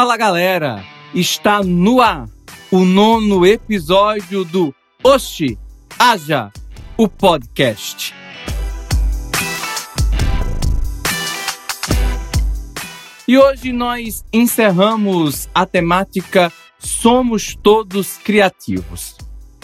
Fala galera, está no ar o nono episódio do Oxi, Haja, o podcast. E hoje nós encerramos a temática Somos Todos Criativos.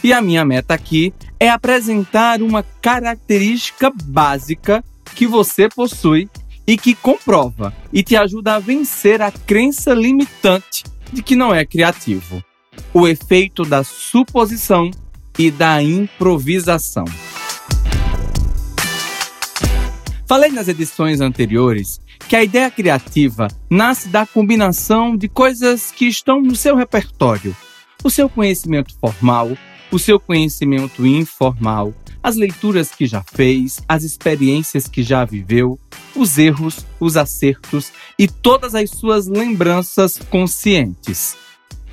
E a minha meta aqui é apresentar uma característica básica que você possui e que comprova e te ajuda a vencer a crença limitante de que não é criativo. O efeito da suposição e da improvisação. Falei nas edições anteriores que a ideia criativa nasce da combinação de coisas que estão no seu repertório: o seu conhecimento formal, o seu conhecimento informal, as leituras que já fez, as experiências que já viveu, os erros, os acertos e todas as suas lembranças conscientes.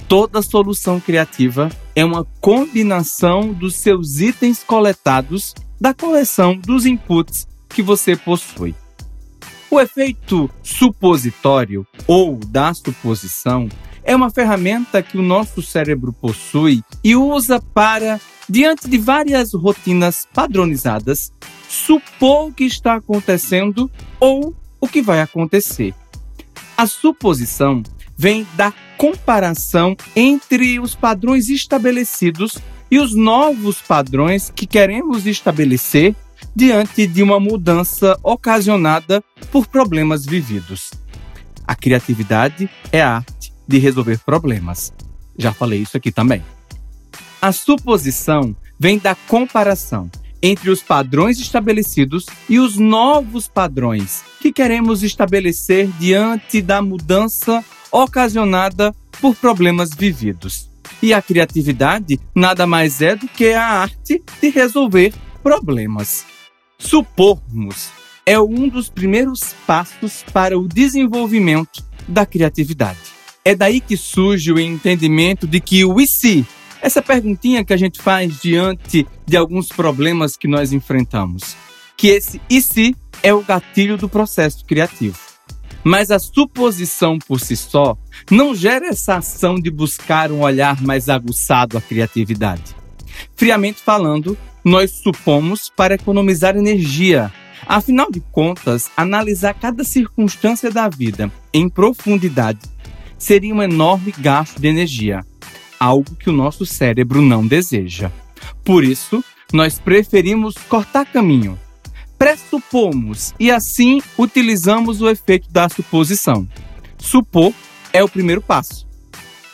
Toda solução criativa é uma combinação dos seus itens coletados da coleção dos inputs que você possui. O efeito supositório ou da suposição é uma ferramenta que o nosso cérebro possui e usa para, diante de várias rotinas padronizadas, supor o que está acontecendo ou o que vai acontecer. A suposição vem da comparação entre os padrões estabelecidos e os novos padrões que queremos estabelecer diante de uma mudança ocasionada por problemas vividos. A criatividade é a arte de resolver problemas. Já falei isso aqui também. A suposição vem da comparação entre os padrões estabelecidos e os novos padrões que queremos estabelecer diante da mudança ocasionada por problemas vividos. E a criatividade nada mais é do que a arte de resolver problemas. Supormos é um dos primeiros passos para o desenvolvimento da criatividade. É daí que surge o entendimento de que o e se, essa perguntinha que a gente faz diante de alguns problemas que nós enfrentamos, que esse e se é o gatilho do processo criativo. Mas a suposição por si só não gera essa ação de buscar um olhar mais aguçado à criatividade. Friamente falando, nós supomos para economizar energia. Afinal de contas, analisar cada circunstância da vida em profundidade seria um enorme gasto de energia, algo que o nosso cérebro não deseja. Por isso, nós preferimos cortar caminho. Pressupomos e assim utilizamos o efeito da suposição. Supor é o primeiro passo.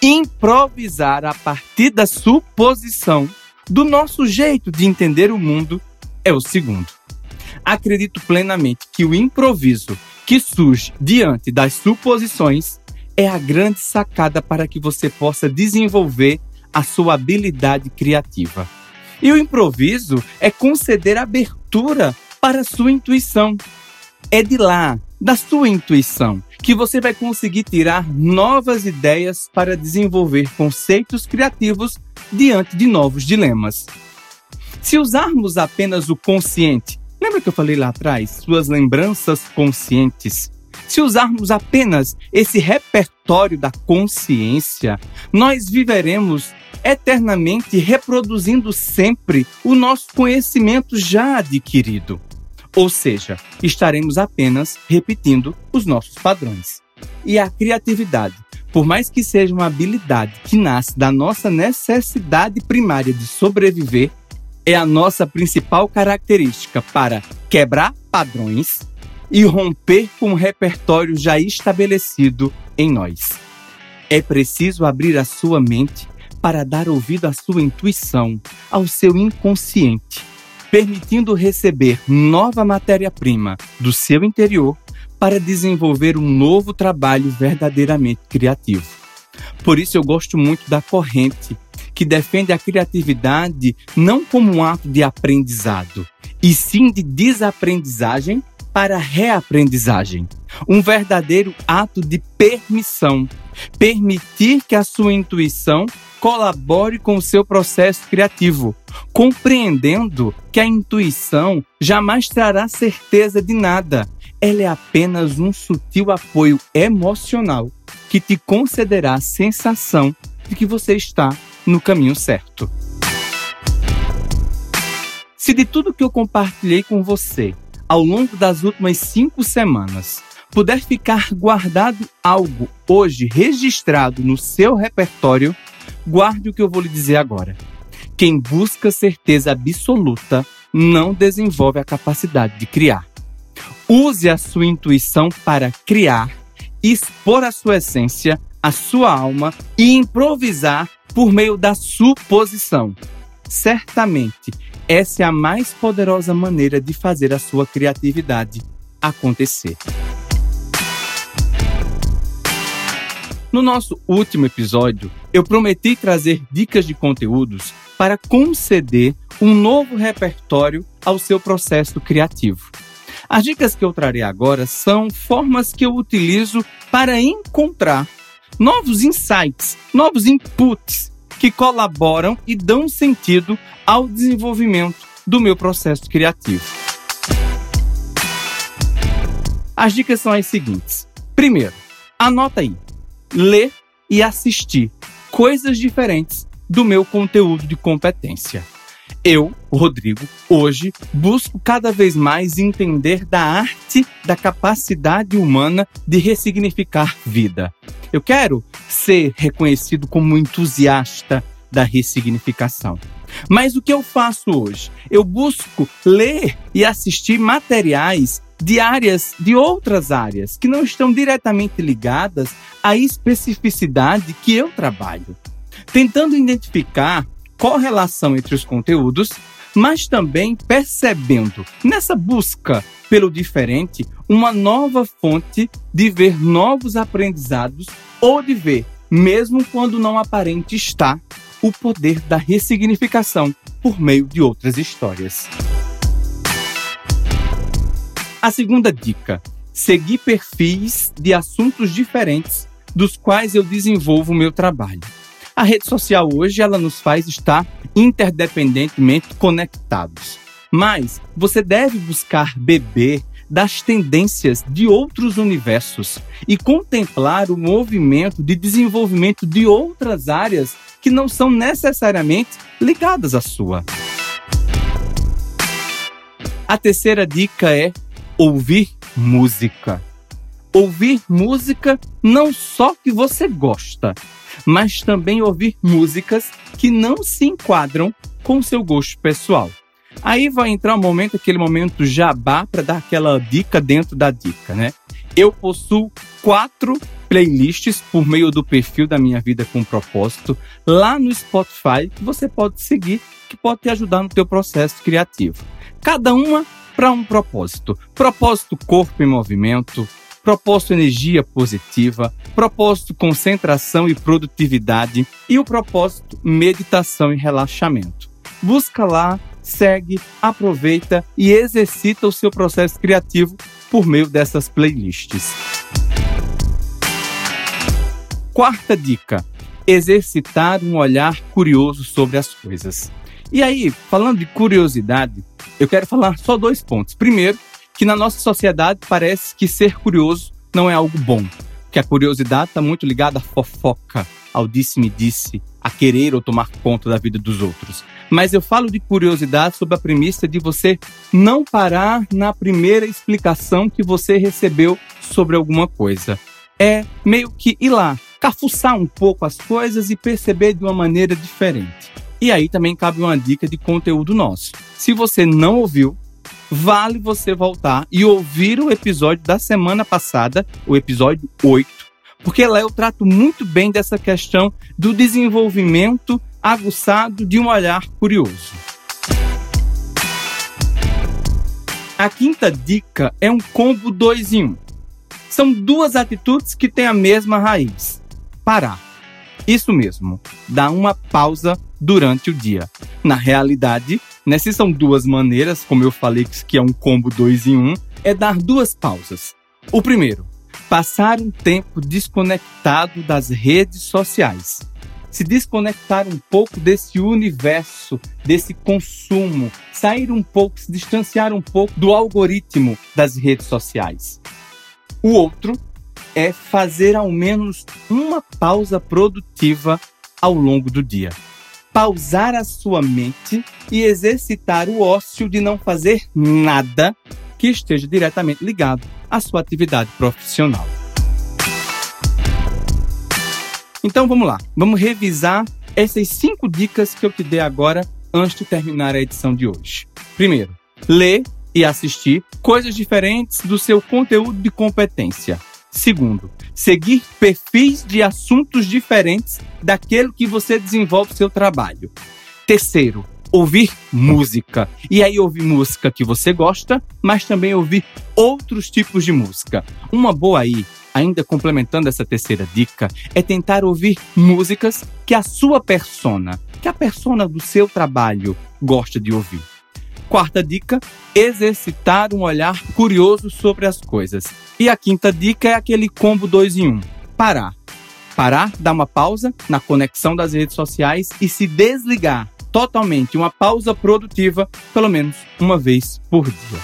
Improvisar a partir da suposição do nosso jeito de entender o mundo é o segundo. Acredito plenamente que o improviso que surge diante das suposições é a grande sacada para que você possa desenvolver a sua habilidade criativa. E o improviso é conceder abertura para a sua intuição. É de lá, da sua intuição, que você vai conseguir tirar novas ideias para desenvolver conceitos criativos diante de novos dilemas. Se usarmos apenas o consciente, lembra que eu falei lá atrás? Suas lembranças conscientes. Se usarmos apenas esse repertório da consciência, nós viveremos eternamente reproduzindo sempre o nosso conhecimento já adquirido. Ou seja, estaremos apenas repetindo os nossos padrões. E a criatividade por mais que seja uma habilidade que nasce da nossa necessidade primária de sobreviver, é a nossa principal característica para quebrar padrões e romper com o repertório já estabelecido em nós. É preciso abrir a sua mente para dar ouvido à sua intuição, ao seu inconsciente, permitindo receber nova matéria-prima do seu interior para desenvolver um novo trabalho verdadeiramente criativo. Por isso eu gosto muito da corrente que defende a criatividade não como um ato de aprendizado, e sim de desaprendizagem para reaprendizagem. Um verdadeiro ato de permissão. Permitir que a sua intuição colabore com o seu processo criativo, compreendendo que a intuição jamais trará certeza de nada, ela é apenas um sutil apoio emocional que te concederá a sensação de que você está no caminho certo. Se de tudo que eu compartilhei com você ao longo das últimas cinco semanas puder ficar guardado algo hoje registrado no seu repertório, guarde o que eu vou lhe dizer agora. Quem busca certeza absoluta não desenvolve a capacidade de criar. Use a sua intuição para criar, expor a sua essência, a sua alma e improvisar por meio da suposição. Certamente, essa é a mais poderosa maneira de fazer a sua criatividade acontecer. No nosso último episódio, eu prometi trazer dicas de conteúdos para conceder um novo repertório ao seu processo criativo. As dicas que eu trarei agora são formas que eu utilizo para encontrar novos insights, novos inputs que colaboram e dão sentido ao desenvolvimento do meu processo criativo. As dicas são as seguintes. Primeiro, anota aí ler e assistir coisas diferentes do meu conteúdo de competência. Eu, Rodrigo, hoje busco cada vez mais entender da arte da capacidade humana de ressignificar vida. Eu quero ser reconhecido como entusiasta da ressignificação. Mas o que eu faço hoje? Eu busco ler e assistir materiais de áreas, de outras áreas, que não estão diretamente ligadas à especificidade que eu trabalho, tentando identificar correlação entre os conteúdos, mas também percebendo nessa busca pelo diferente uma nova fonte de ver novos aprendizados ou de ver, mesmo quando não aparente está, o poder da ressignificação por meio de outras histórias. A segunda dica: seguir perfis de assuntos diferentes dos quais eu desenvolvo o meu trabalho. A rede social hoje ela nos faz estar interdependentemente conectados. Mas você deve buscar beber das tendências de outros universos e contemplar o movimento de desenvolvimento de outras áreas que não são necessariamente ligadas à sua. A terceira dica é ouvir música. Ouvir música não só que você gosta, mas também ouvir músicas que não se enquadram com seu gosto pessoal. Aí vai entrar um momento, aquele momento jabá, para dar aquela dica dentro da dica, né? Eu possuo quatro playlists por meio do perfil da Minha Vida com Propósito lá no Spotify que você pode seguir, que pode te ajudar no teu processo criativo. Cada uma para um propósito. Propósito corpo em movimento, propósito energia positiva, propósito concentração e produtividade e o propósito meditação e relaxamento. Busca lá, segue, aproveita e exercita o seu processo criativo por meio dessas playlists. Quarta dica: exercitar um olhar curioso sobre as coisas. E aí, falando de curiosidade, eu quero falar só dois pontos. Primeiro, que na nossa sociedade parece que ser curioso não é algo bom. Que a curiosidade está muito ligada à fofoca, ao disse-me-disse, a querer ou tomar conta da vida dos outros. Mas eu falo de curiosidade sob a premissa de você não parar na primeira explicação que você recebeu sobre alguma coisa. É meio que ir lá, cafuçar um pouco as coisas e perceber de uma maneira diferente. E aí também cabe uma dica de conteúdo nosso. Se você não ouviu, vale você voltar e ouvir o episódio da semana passada, o episódio 8, porque lá eu trato muito bem dessa questão do desenvolvimento aguçado de um olhar curioso. A quinta dica é um combo 2 em 1. Um. São duas atitudes que têm a mesma raiz: parar. Isso mesmo, dar uma pausa durante o dia. Na realidade, nessas são duas maneiras, como eu falei que é um combo dois em um, é dar duas pausas. O primeiro, passar um tempo desconectado das redes sociais. Se desconectar um pouco desse universo, desse consumo, sair um pouco, se distanciar um pouco do algoritmo das redes sociais. O outro é fazer ao menos uma pausa produtiva ao longo do dia. Pausar a sua mente e exercitar o ócio de não fazer nada que esteja diretamente ligado à sua atividade profissional. Então vamos lá, vamos revisar essas cinco dicas que eu te dei agora antes de terminar a edição de hoje. Primeiro, ler e assistir coisas diferentes do seu conteúdo de competência. Segundo, seguir perfis de assuntos diferentes daquele que você desenvolve seu trabalho. Terceiro, ouvir música. E aí ouvir música que você gosta, mas também ouvir outros tipos de música. Uma boa aí, ainda complementando essa terceira dica, é tentar ouvir músicas que a sua persona, que a persona do seu trabalho gosta de ouvir. Quarta dica: exercitar um olhar curioso sobre as coisas. E a quinta dica é aquele combo 2 em 1. Um, parar. Parar, dar uma pausa na conexão das redes sociais e se desligar totalmente. Uma pausa produtiva, pelo menos uma vez por dia.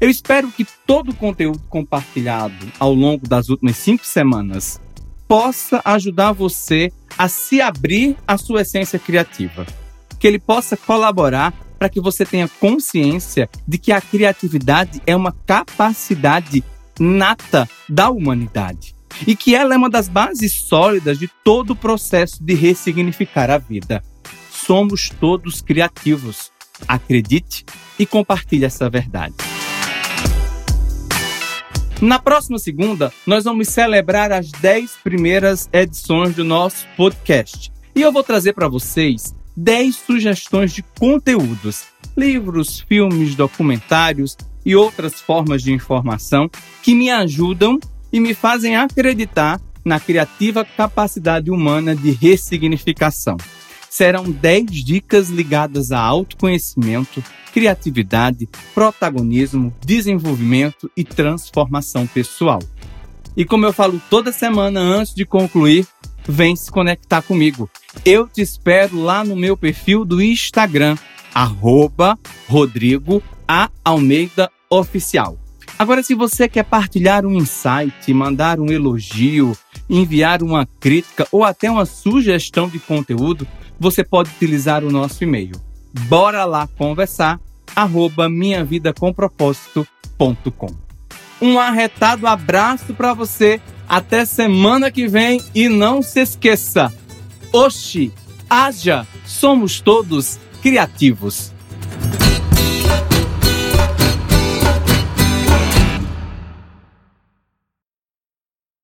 Eu espero que todo o conteúdo compartilhado ao longo das últimas cinco semanas possa ajudar você a se abrir à sua essência criativa que ele possa colaborar para que você tenha consciência de que a criatividade é uma capacidade nata da humanidade e que ela é uma das bases sólidas de todo o processo de ressignificar a vida. Somos todos criativos. Acredite e compartilhe essa verdade. Na próxima segunda, nós vamos celebrar as 10 primeiras edições do nosso podcast. E eu vou trazer para vocês 10 sugestões de conteúdos, livros, filmes, documentários e outras formas de informação que me ajudam e me fazem acreditar na criativa capacidade humana de ressignificação. Serão 10 dicas ligadas a autoconhecimento, criatividade, protagonismo, desenvolvimento e transformação pessoal. E como eu falo toda semana antes de concluir, vem se conectar comigo. Eu te espero lá no meu perfil do Instagram, arroba Rodrigo A. Almeida Oficial. Agora, se você quer partilhar um insight, mandar um elogio, enviar uma crítica ou até uma sugestão de conteúdo, você pode utilizar o nosso e-mail. Bora lá conversar, arroba minhavidacompropósito.com. Um arretado abraço para você até semana que vem e não se esqueça: Oxi, haja, somos todos criativos.